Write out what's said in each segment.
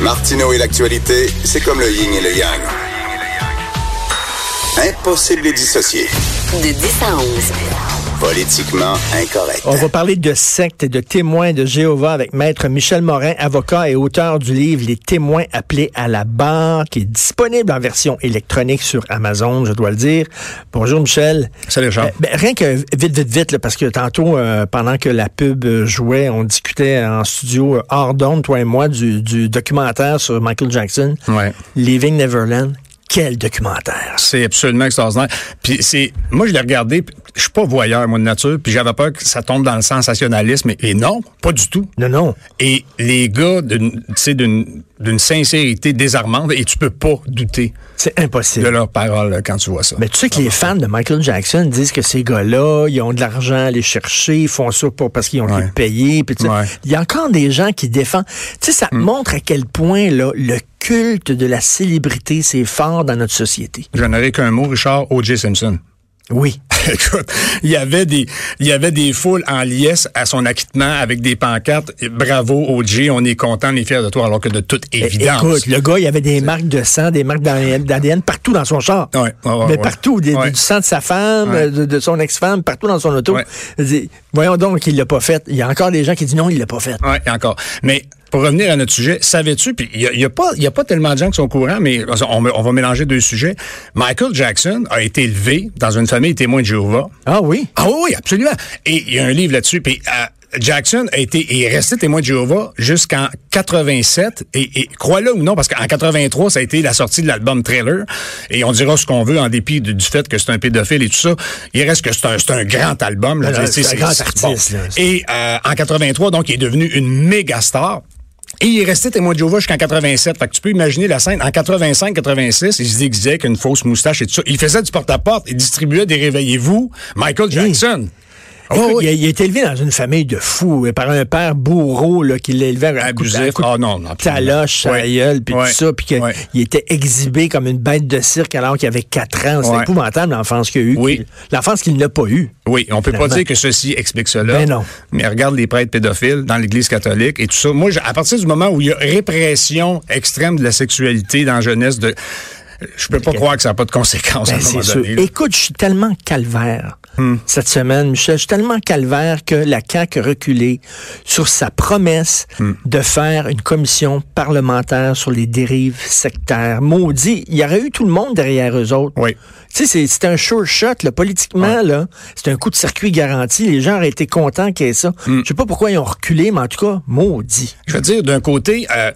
Martineau et l'actualité, c'est comme le yin et le yang. Impossible de les dissocier. De 10 à 11. Politiquement incorrect. On va parler de sectes et de témoins de Jéhovah avec Maître Michel Morin, avocat et auteur du livre Les témoins appelés à la barre, qui est disponible en version électronique sur Amazon, je dois le dire. Bonjour Michel. Salut Charles. Euh, ben, rien que vite, vite, vite, là, parce que tantôt, euh, pendant que la pub jouait, on discutait en studio euh, hors d'onde, toi et moi, du, du documentaire sur Michael Jackson, Ouais. Leaving Neverland. Quel documentaire! C'est absolument extraordinaire. Puis c'est, moi je l'ai regardé, je suis pas voyeur moi de nature, puis j'avais peur que ça tombe dans le sensationnalisme, et, non, pas du tout. Non, non. Et les gars, d'une, tu sais, d'une, d'une sincérité désarmante, et tu peux pas douter C'est de impossible. leurs paroles quand tu vois ça. Mais tu sais que les fans de Michael Jackson disent que ces gars-là, ils ont de l'argent à aller chercher, ils font ça pour parce qu'ils ont Ouais. été payés. puis. Ouais. Il y a encore des gens qui défendent. Tu sais, ça montre à quel point là, le culte de la célébrité, c'est fort dans notre société. Je n'aurais qu'un mot, Richard, O.J. Simpson. Oui. Écoute, il y avait des, il y avait des foules en liesse à son acquittement avec des pancartes. Bravo, OJ, on est content, on est fiers de toi, alors que de toute É- évidence. Écoute, le gars, il y avait des marques de sang, des marques d'ADN partout dans son char. Ouais, ouais, ouais, Mais partout, des- du sang de sa femme, de, de son ex-femme, partout dans son auto. Voyons donc qu'il l'a pas fait. Il y a encore des gens qui disent non, il l'a pas fait. Oui, encore. Mais pour revenir à notre sujet, savais-tu, puis il y a, y a pas, y a pas tellement de gens qui sont au courant, mais on, on va mélanger deux sujets. Michael Jackson a été élevé dans une famille témoin de Jéhovah. Ah oui? Ah oui, absolument. Et il y a un livre là-dessus. Puis euh, Jackson a été est resté témoin de Jéhovah jusqu'en 87. Et, et crois-le ou non, parce qu'en 83, ça a été la sortie de l'album Trailer. Et on dira ce qu'on veut en dépit du fait que c'est un pédophile et tout ça. Il reste que c'est un, c'est un grand album. Sais, c'est un grand artiste, là. Et euh, en 83, donc, il est devenu une méga star. Et il est resté témoin de Jéhovah jusqu'en 87. Fait que tu peux imaginer la scène. En 85-86, il se déguisait avec une fausse moustache et tout ça. Il faisait du porte-à-porte. Il distribuait des Réveillez-vous. Michael Jackson. Oh, oui. il, a, il a été élevé dans une famille de fous, euh, par un père bourreau là, qui l'a élevé à Abusif. Ah non, non, absolument. taloche, sa gueule, puis tout ça, puis qu'il était exhibé comme une bête de cirque alors qu'il avait 4 ans. C'est épouvantable l'enfance qu'il a eu. Oui. qu'il- L'enfance qu'il n'a pas eue. Oui, on peut Finalement. pas dire que ceci explique cela. Ben non. Mais regarde les prêtres pédophiles dans l'Église catholique et tout ça. Moi, à partir du moment où il y a répression extrême de la sexualité dans la jeunesse, de, je peux pas croire que ça n'a pas de conséquences à Ben, un moment donné. Écoute, je suis tellement calvaire Hmm. cette semaine, Michel. Je suis tellement calvaire que la CAQ a reculé sur sa promesse Hmm. de faire une commission parlementaire sur les dérives sectaires. Maudit, il y aurait eu tout le monde derrière eux autres. Oui. Tu sais, c'est- un sure shot, là, politiquement, là. C'est un coup de circuit garanti. Les gens auraient été contents qu'il y ait ça. Hmm. Je sais pas pourquoi ils ont reculé, mais en tout cas, maudit. Je veux dire, d'un côté, euh,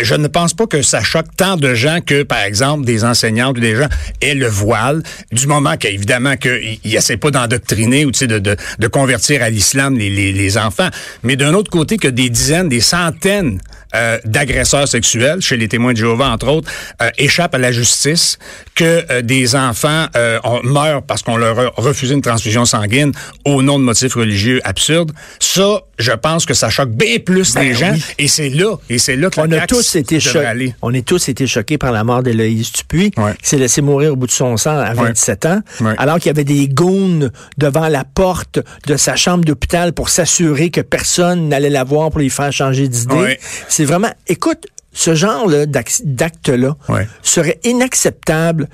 je ne pense pas que ça choque tant de gens que, par exemple, des enseignantes ou des gens aient le voile, du moment qu'évidemment qu'ils n'essaient pas d'endoctriner ou de, de, de convertir à l'islam les, les enfants. Mais d'un autre côté, que des dizaines, des centaines euh, d'agresseurs sexuels, chez les témoins de Jéhovah, entre autres, euh, échappent à la justice, que euh, des enfants euh, meurent parce qu'on leur a refusé une transfusion sanguine au nom de motifs religieux absurdes. Ça, je pense que ça choque bien plus les Ben gens. oui. Et c'est là, et c'est là que On la a tous été choqués. On est tous été choqués par la mort d'Éloïse Dupuis, Ouais. qui s'est laissé mourir au bout de son sang à 27 ans, Ouais. alors qu'il y avait des goons devant la porte de sa chambre d'hôpital pour s'assurer que personne n'allait la voir pour lui faire changer d'idée. C'est vraiment, écoute, ce genre là, d'ac- d'acte-là Ouais. serait inacceptable.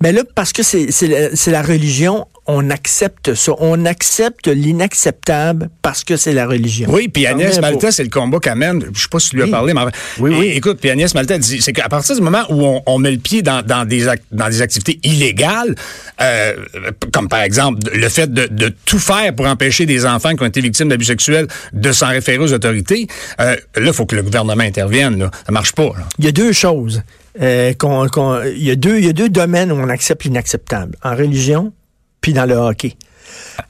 Mais là, parce que c'est la, la religion, on accepte ça. On accepte l'inacceptable parce que c'est la religion. Oui, puis Agnès Ça remet Malta, c'est le combat qu'elle mène. Je sais pas si tu lui as Oui. parlé, mais Oui, oui. écoute, puis Agnès Malta dit, c'est qu'à partir du moment où on, on met le pied dans, dans des dans des activités illégales, euh, comme par exemple le fait de, de tout faire pour empêcher des enfants qui ont été victimes d'abus sexuels de s'en référer aux autorités, euh, là, il faut que le gouvernement intervienne. Là. Ça marche pas. Là. Il y a deux choses. Euh, qu'on- qu'on- il, y a deux, il y a deux domaines où on accepte l'inacceptable. En religion, puis dans le hockey.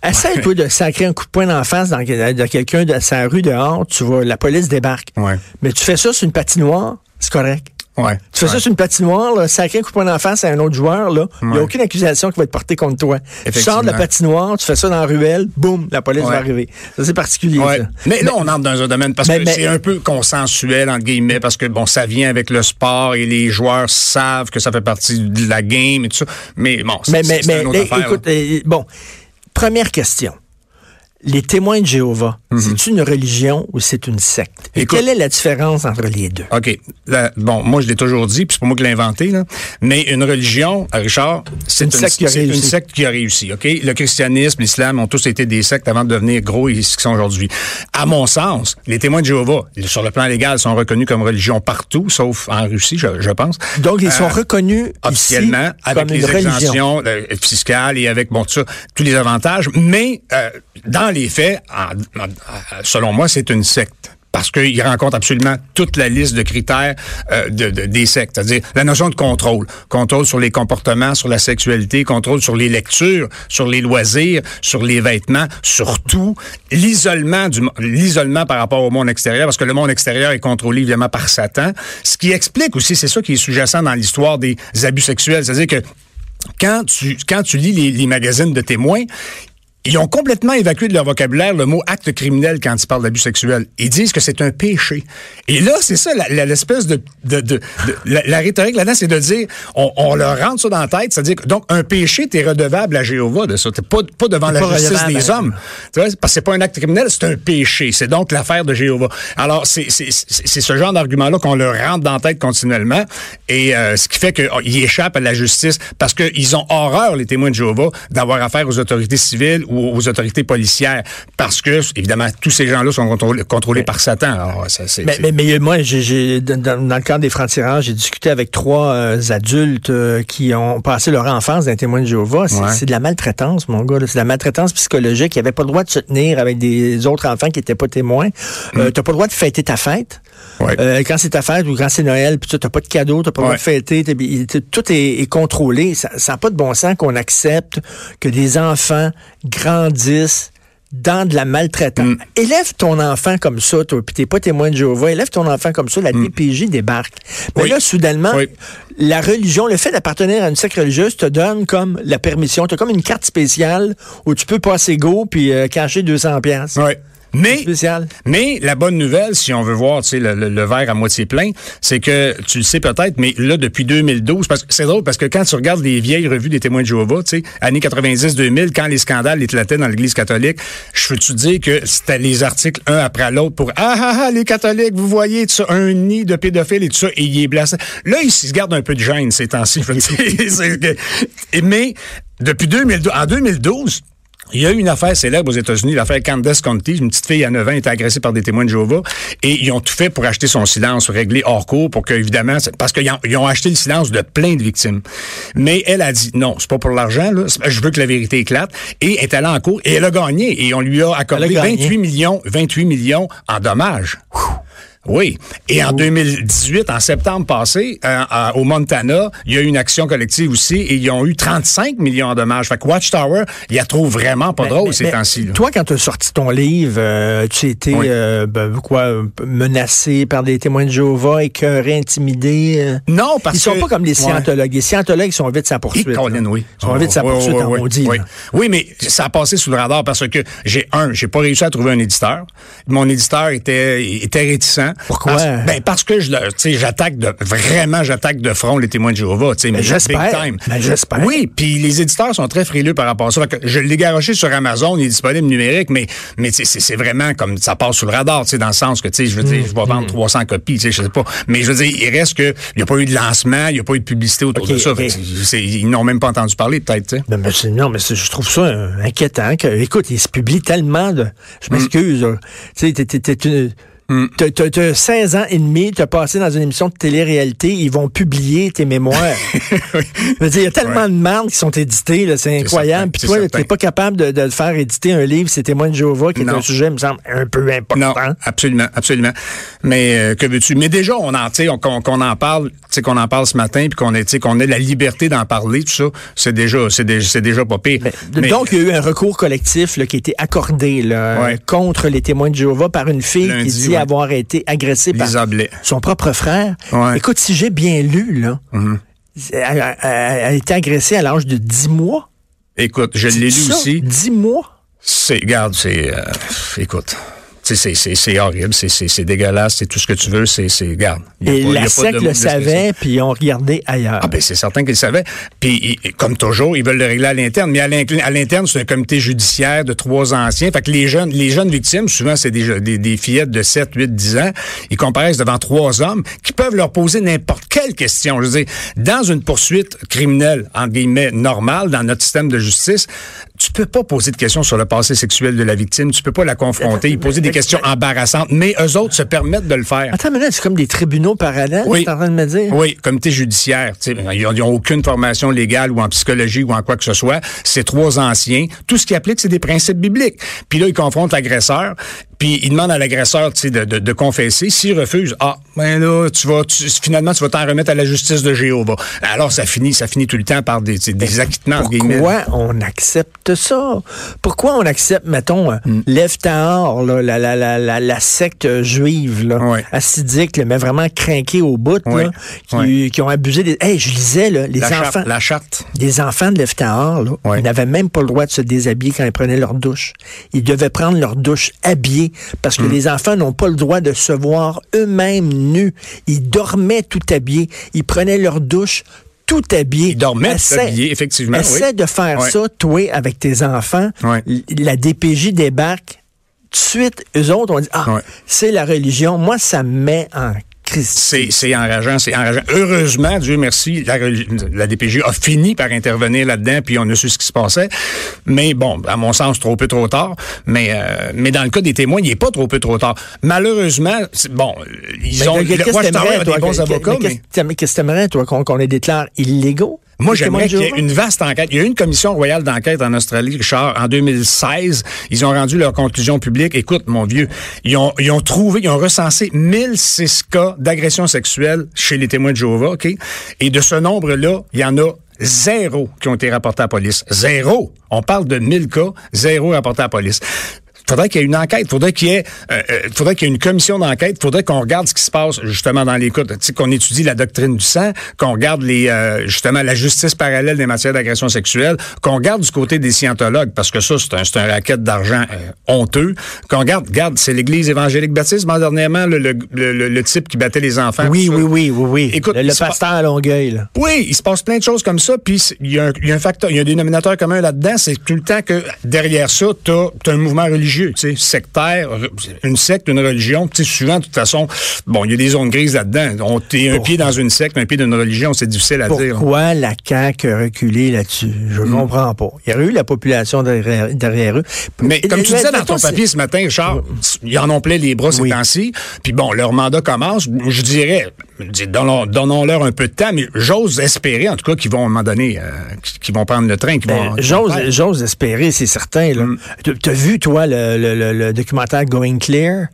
Essaye, toi, de sacrer un coup de poing d'en face dans, de quelqu'un de sa rue dehors, tu vois, la police débarque. Ouais. Mais tu fais ça sur une patinoire, c'est correct. Ouais. Tu fais ça sur une patinoire, là, sacrer un coup d'en face à un autre joueur, là, il n'y a aucune accusation qui va être portée contre toi. Tu sors de la patinoire, tu fais ça dans la ruelle, boum, la police va arriver. Ça, c'est particulier, ça. Mais là, on entre dans un domaine parce Mais- que mais- c'est un peu consensuel, entre guillemets, parce que, bon, ça vient avec le sport et les joueurs savent que ça fait partie de la game et tout ça. Mais bon, c'est Mais, mais, mais une autre affaire. écoute, euh, bon, première question. Les témoins de Jéhovah, c'est une religion ou c'est une secte? Et Écoute- quelle est la différence entre les deux? OK. La- bon, moi, je l'ai toujours dit, puis c'est pas moi qui l'ai inventé, là. Mais une religion, Richard, c'est Une secte qui a c'est réussi. une secte qui a réussi, OK? Le christianisme, l'islam ont tous été des sectes avant de devenir gros et ce qu'ils sont aujourd'hui. À mon sens, les témoins de Jéhovah, sur le plan légal, sont reconnus comme religion partout, sauf en Russie, je, je pense. Donc, ils sont Euh, reconnus officiellement ici avec comme les une exemptions euh, fiscales et avec bon tout ça, tous les avantages. Mais euh, dans les faits, en- en- selon moi, c'est une secte. Parce qu'il rencontre absolument toute la liste de critères euh, de, de- des sectes. C'est-à-dire la notion de contrôle. Contrôle sur les comportements, sur la sexualité, contrôle sur les lectures, sur les loisirs, sur les vêtements, surtout l'isolement du l'isolement par rapport au monde extérieur, parce que le monde extérieur est contrôlé évidemment par Satan. Ce qui explique aussi, c'est ça qui est sous-jacent dans l'histoire des abus sexuels. C'est-à-dire que quand tu, quand tu lis les magazines de témoins, ils ont complètement évacué de leur vocabulaire le mot acte criminel quand ils parlent d'abus sexuels. Ils disent que c'est un péché. Et là, c'est ça, l'espèce de, de, de- de- la, la rhétorique là-dedans, c'est de dire, on, on leur rentre ça dans la tête, c'est-à-dire que, donc, un péché, t'es redevable à Jéhovah de ça. T'es pas, pas devant la pas justice redevable des hommes. Tu vois, parce que c'est pas un acte criminel, c'est un péché. C'est donc l'affaire de Jéhovah. Alors, c'est ce genre d'argument-là qu'on leur rentre dans la tête continuellement. Et euh, ce qui fait qu'ils échappent à la justice parce qu'ils ont horreur, les témoins de Jéhovah, d'avoir affaire aux autorités civiles ou aux autorités policières. Parce que, évidemment, tous ces gens-là sont contrôlés, contrôlés par Satan. Alors, ça, c'est... Mais, mais, mais moi, j'ai, dans, dans le cadre des francs-tireurs, j'ai discuté avec trois euh, adultes euh, qui ont passé leur enfance d'un témoin de Jéhovah. C'est, Ouais. de la maltraitance, mon gars. C'est de la maltraitance psychologique. Ils n'avaient pas le droit de se tenir avec des autres enfants qui n'étaient pas témoins. Euh, t'as pas le droit de fêter ta fête. Mm. Ouais. Euh, quand c'est ta fête ou quand c'est Noël, puis tu n'as pas de cadeau, tu pas droit Ouais. de fêter. tout est, est contrôlé. Ça n'a pas de bon sens qu'on accepte que des enfants grandissent dans de la maltraitance. Mm. Élève ton enfant comme ça, toi, puis t'es pas témoin de Jéhovah, élève ton enfant comme ça, la DPJ débarque. Mais Mm. Oui. là, soudainement, Oui. la religion, le fait d'appartenir à une secte religieuse te donne comme la permission, tu as comme une carte spéciale où tu peux passer go puis euh, cacher 200 pièces. Ouais. Mais, mais la bonne nouvelle, si on veut voir tu sais, le, le- le verre à moitié plein, c'est que tu le sais peut-être, mais là, depuis 2012, parce que c'est drôle parce que quand tu regardes les vieilles revues des témoins de Jéhovah, tu sais, années 90-2000, quand les scandales éclataient dans l'Église catholique, je veux-tu dire que c'était les articles un après l'autre pour Ah ah ah, les catholiques, vous voyez, tout ça, un nid de pédophiles et tout ça, et il est blasé. Là, ils se gardent un peu de gêne ces temps-ci, veux mais depuis 2012, en 2012, il y a eu une affaire célèbre aux États-Unis, l'affaire Candace Conti, une petite fille à 9 ans était agressée par des témoins de Jéhovah et ils ont tout fait pour acheter son silence, régler hors cours pour que évidemment parce qu'ils ont, ils ont acheté le silence de plein de victimes. Mais elle a dit non, c'est pas pour l'argent là, je veux que la vérité éclate et est allée en cours et elle a gagné et on lui a accordé Elle a gagné. 28 millions 28 millions en dommages. Oui. Et en 2018, en septembre passé, euh, euh, au Montana, il y a eu une action collective aussi et ils ont eu 35 millions en dommages. Fait que Watchtower, il la trouve vraiment pas Mais- drôle mais- ces mais temps-ci. Toi, quand tu as sorti ton livre, euh, tu as été Oui. euh, ben, quoi, menacé par des témoins de Jéhovah, écœuré, intimidé. Non, parce Ils sont que- pas comme les Ouais. scientologues. Les scientologues sont vite sa poursuite. Colin, oui. Ils sont vite sa Oui, poursuite oui, oui. là. Oui, mais ça a passé sous le radar parce que j'ai un, j'ai pas réussi à trouver un éditeur. Mon éditeur était était réticent. Pourquoi? Parce, ben parce que je, j'attaque de vraiment, j'attaque de front les témoins de Jéhovah. Tu sais, mais j'espère. big time. Ben, j'espère. Oui, puis les éditeurs sont très frileux par rapport à ça. Je l'ai garoché sur Amazon, il est disponible numérique, mais mais c'est vraiment comme ça passe sous le radar, tu sais, dans le sens que tu sais, je veux dire, je vais vendre 300 copies, tu sais, je sais pas. Mais je veux dire, il reste que il y a pas eu de lancement, il y a pas eu de publicité autour de ça. Fait ils n'ont même pas entendu parler, peut-être. sais. Non, mais, je trouve ça euh, inquiétant. Que, écoute, il se publie tellement de. Je m'excuse. là. Tu sais, t'as- t'as 16 ans et demi, tu as passé dans une émission de télé-réalité, ils vont publier tes mémoires. Il y a tellement Ouais. de marques qui sont éditées, c'est incroyable. Puis toi, certain. t'es pas capable de, de faire éditer un livre, c'est Témoin de Jéhovah, qui est un sujet, il me semble, un peu important. Non, absolument, absolument. Mais euh, que veux-tu? Mais déjà, on en, tu qu'on en parle, tu qu'on en parle ce matin, puis qu'on ait, tu qu'on ait la liberté d'en parler, tout ça, c'est déjà, c'est déjà, pas pire. Mais- donc, il y a eu un recours collectif là, qui a été accordé là, Ouais. contre les témoins de Jéhovah par une fille Lundi, qui dit ouais. avoir été agressée par son propre frère. Ouais. Écoute, si j'ai bien lu, là, elle, elle- elle a été agressée à l'âge de 10 mois. Écoute, je l'ai lu Ça, aussi. 10 mois? C'est, regarde, c'est, euh, écoute. C'est- horrible, c'est- dégueulasse, c'est tout ce que tu veux, c'est, garde. Et pas- la SEC le savait, puis ils ont regardé ailleurs. Ah ben c'est certain qu'ils le savaient. Puis comme toujours, ils veulent le régler à l'interne. Mais à l'in- à l'interne, c'est un comité judiciaire de trois anciens. Fait que les jeunes, les jeunes victimes, souvent c'est des, des, des fillettes de 7, 8, 10 ans, ils comparaissent devant trois hommes qui peuvent leur poser n'importe quelle question. Je veux dire, dans une poursuite criminelle, en guillemets, normale, dans notre système de justice, tu peux pas poser de questions sur le passé sexuel de la victime. Tu peux pas la confronter, y poser des questions embarrassantes. Mais eux autres se permettent de le faire. Attends, mais là, c'est comme des tribunaux parallèles, Oui. tu en train de me dire? Oui, comité judiciaire. Ils n'ont aucune formation légale ou en psychologie ou en quoi que ce soit. C'est trois anciens. Tout ce qui applique, c'est des principes bibliques. Puis là, ils confrontent l'agresseur. Puis ils demandent à l'agresseur de, de, de confesser. S'il refuse, ah, ben là, tu vas, tu- finalement, tu vas t'en remettre à la justice de Jéhovah. Alors, ça finit, ça finit tout le temps par des, des acquittements. Pourquoi on accepte ça? Pourquoi on accepte, mettons, là, la, la, la, la, la secte juive, là, là, mais vraiment craquée au bout, là, qui, qui ont abusé des... Hey, je lisais, là, les enfants... charte, la charte. des enfants de Ouais. ils n'avaient même pas le droit de se déshabiller quand ils prenaient leur douche. Ils devaient prendre leur douche parce que Hmm. les enfants n'ont pas le droit de se voir eux-mêmes nus. Ils dormaient tout habillés. Ils prenaient leur douche tout habillés. Ils dormaient habillés, effectivement, Essaie oui. de faire Ouais. ça, toi, avec tes enfants. Ouais. La DPJ débarque. Tout de suite, eux autres, on dit, ah, Ouais. c'est la religion. Moi, ça me met en. C'est, c'est enrageant, c'est enrageant. Heureusement, Dieu merci, la, la DPJ a fini par intervenir là-dedans, puis on a su ce qui se passait. Mais bon, à mon sens, trop peu trop tard. Mais, euh, mais dans le cas des témoins, il n'est pas trop peu trop tard. Malheureusement, bon, ils Mais ont... qu'est-ce que t'aimerais, toi, qu'on les déclare illégaux? Moi, j'aimerais qu'il y ait une vaste enquête. Il y a eu une commission royale d'enquête en Australie, Richard, en 2016. Ils ont rendu leur conclusion publique. Écoute, mon vieux, ils ont, ils ont trouvé, ils ont recensé 1006 cas d'agression sexuelle chez les témoins de Jéhovah, OK? Et de ce nombre-là, il y en a zéro qui ont été rapportés à la police. Zéro! On parle de 1000 cas, zéro rapporté à la police. Faudrait qu'il y ait une enquête, faudrait qu'il y ait, euh, euh, faudrait qu'il y ait une commission d'enquête, faudrait qu'on regarde ce qui se passe justement dans les cas, qu'on étudie la doctrine du sang, qu'on regarde les, euh, justement la justice parallèle des matières d'agression sexuelle, qu'on regarde du côté des scientologues parce que ça c'est un, c'est un racket d'argent euh, honteux, qu'on regarde, regarde, c'est l'Église évangélique baptiste, mais dernièrement le, le, le- le type qui battait les enfants. Oui, oui, oui, oui, oui. Écoute, le, pasteur à Longueuil, là. Oui, il se passe plein de choses comme ça, puis il y, a un- il y a un facteur, il y a un dénominateur commun là-dedans, c'est tout le temps que derrière ça, tu as, un mouvement religieux, tu sais, sectaire, re- une secte, une religion, tu sais, souvent, de toute façon, bon, il y a des zones grises là-dedans. On t'es un pied dans une secte, un pied dans une religion, c'est difficile à dire. Pourquoi la CAQ a reculé là-dessus? Je Hmm. comprends pas. Il y aurait eu la population derrière, derrière eux. Mais comme tu disais dans ton papier ce matin, Richard, ils en ont plein les bras ces Oui. temps-ci. Puis bon, leur mandat commence. Je dirais, donnons-leur un peu de temps, mais j'ose espérer, en tout cas, qu'ils vont à un moment donné, euh, qu'ils vont prendre le train. Ben, J'ose, espérer, c'est certain. là. Mm. Tu T'as vu, toi, le, le- le- le documentaire Going Clear?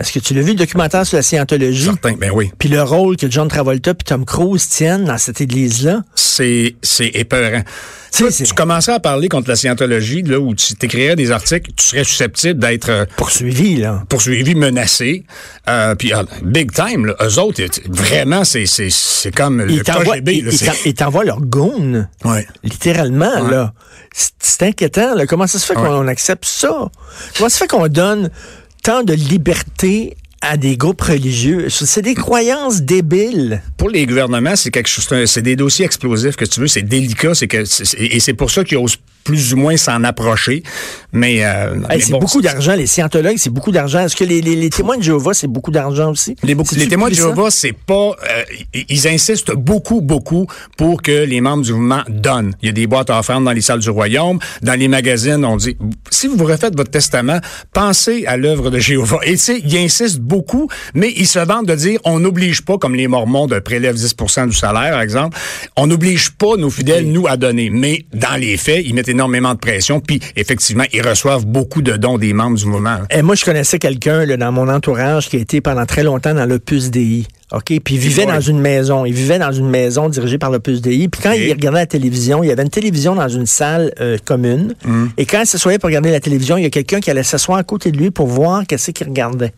Est-ce que tu l'as vu, le documentaire sur la scientologie? Certain, ben oui. Puis le rôle que John Travolta puis Tom Cruise tiennent dans cette église-là? c'est c'est épeurant. Toi, tu commencerais à parler contre la scientologie, là, où tu t'écrirais des articles, tu serais susceptible d'être euh, Poursuivi, là. poursuivi, menacé. Euh, puis, ah, big time, là, eux autres, vraiment, c'est c'est c'est comme le Ils t'envoient, KGB. ils- t'envoient leur goon. Ouais. Littéralement, Ouais. là. C'est c'est inquiétant, là. Comment ça se fait Ouais. qu'on accepte ça? Comment ça se fait qu'on donne tant de liberté à des groupes religieux? C'est des croyances débiles. Pour les gouvernements, c'est quelque chose, c'est des dossiers explosifs que tu veux, c'est délicat, c'est que et c'est pour ça qu'ils osent plus ou moins s'en approcher. Mais, euh, mais Hey, c'est bon, beaucoup d'argent. Les scientologues, c'est beaucoup d'argent. Est-ce que les, les- les témoins de Jéhovah, c'est beaucoup d'argent aussi? Les, beaucoup- les témoins de? Jéhovah, c'est pas. euh, ils- insistent beaucoup, beaucoup pour que les membres du mouvement donnent. Il y a des boîtes à offrandes dans les salles du royaume, dans les magazines. On dit si vous refaites votre testament, pensez à l'œuvre de Jéhovah. Et tu sais, ils insistent beaucoup, mais ils se vantent de dire on n'oblige pas, comme les Mormons, de prélève 10% du salaire, par exemple. On n'oblige pas nos fidèles, nous, à donner. Mais dans les faits, ils mettent énormément de pression, puis effectivement, ils reçoivent beaucoup de dons des membres du mouvement. Et moi, je connaissais quelqu'un dans mon entourage qui a été pendant très longtemps dans l'Opus Dei. OK? Puis il vivait dans une maison. Il vivait dans une maison dirigée par Dei. Puis quand il regardait la télévision, il y avait une télévision dans une salle euh, commune. Mm. Et quand il s'assoyait pour regarder la télévision, il y a quelqu'un qui allait s'asseoir à côté de lui pour voir qu'est-ce qu'il regardait.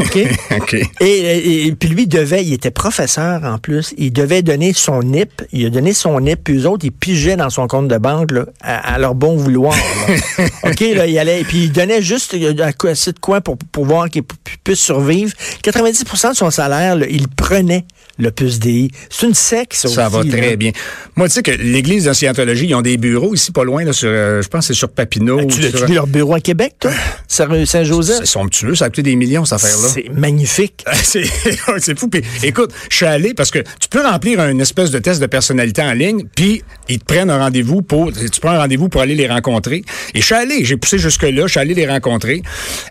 OK? OK. Et, et- et puis lui il devait, il était professeur en plus, il devait donner son NIP, il a donné son NIP, puis eux autres, ils pigeaient dans son compte de banque là, à, à leur bon vouloir. là. OK, là, il allait, puis il donnait juste euh, assez de quoi pour, pour voir qu'il pu- puisse survivre. 90% de son salaire, là, il prenait le puce DI. C'est une secte, ça, Ça va là. très bien. Moi, tu sais que l'Église de Scientologie, ils ont des bureaux ici pas loin, là, sur, euh, je pense que c'est sur Papineau. Ah, Tu l'as-tu sur- vu leur bureau à Québec, toi? Saint- Saint-Joseph? C'est somptueux, ça a coûté des millions, cette affaire-là. C'est magnifique. C'est fou. Puis, écoute, je suis allé parce que tu peux remplir un espèce de test de personnalité en ligne, puis ils te prennent un rendez-vous pour. Tu prends un rendez-vous pour aller les rencontrer. Et je suis allé, j'ai poussé jusque-là, je suis allé les rencontrer.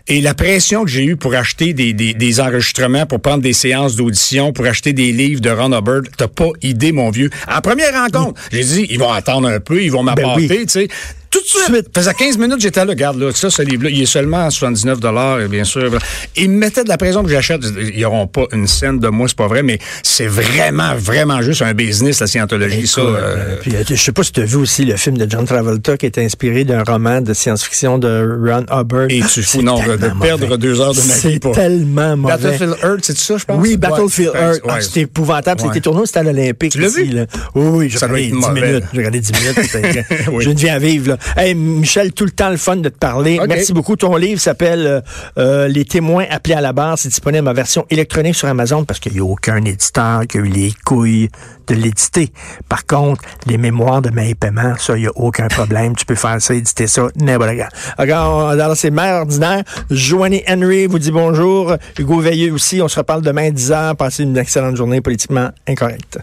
Et la pression que j'ai eue pour acheter des, des, des enregistrements, pour prendre des séances d'audition, pour acheter des livres de Ron Hubbard, t'as pas idée, mon vieux. À la première rencontre, j'ai dit, ils vont attendre un peu, ils vont m'apporter, Ben oui. tu sais. Tout de suite. Faisait 15 minutes, j'étais là, regarde, là, ça, ce livre-là, il est seulement à 79 et bien sûr. Ils me mettaient de la pression que j'achète. Ils n'auront pas une scène de moi, c'est pas vrai, mais c'est vraiment, vraiment juste un business, la scientologie, ça. Écoute, euh, euh, puis, euh, je sais pas si tu as vu aussi le film de John Travolta qui est inspiré d'un roman de science-fiction de Ron Hubbard. Et tu fous, non, de perdre mauvais. deux heures de ma vie C'est tellement mauvais. Battlefield Earth, c'est ça, je pense? Oui. Battlefield Ouais, Earth. Ah, ouais. c'était épouvantable. Ouais. C'était tourné au stade olympique. Tu l'as vu? là. Oui, oui, j'ai regardé être 10 mauvais. minutes. J'ai regardé 10 minutes. c'était- Oui. Je viens à vivre, là. Hey, Michel, tout le temps le fun de te parler. Merci beaucoup. Ton livre s'appelle euh, euh, Les témoins appelés à la barre. C'est disponible en version électronique sur Amazon parce qu'il n'y a aucun éditeur qui a eu les couilles de l'éditer. Par contre, les mémoires de main et paiement, ça, il n'y a aucun problème. tu peux faire ça, éditer ça, n'importe quand. Alors, dans ces mères ordinaires, Joanie Henry vous dit bonjour. Hugo Veilleux aussi. On se reparle demain à 10h. Passez une excellente journée politiquement incorrecte.